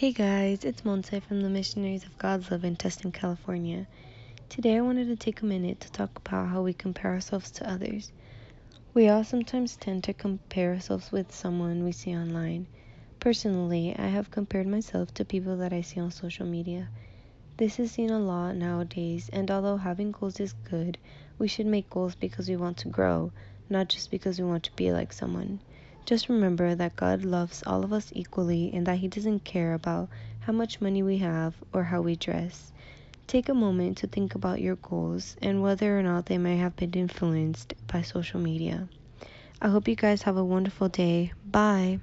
Hey guys, it's Monse from the Missionaries of God's Love in Tustin, California. Today I wanted to take a minute to talk about how we compare ourselves to others. We all sometimes tend to compare ourselves with someone we see online. Personally, I have compared myself to people that I see on social media. This is seen a lot nowadays, and although having goals is good, we should make goals because we want to grow, not just because we want to be like someone. Just remember that God loves all of us equally and that He doesn't care about how much money we have or how we dress. Take a moment to think about your goals and whether or not they may have been influenced by social media. I hope you guys have a wonderful day. Bye.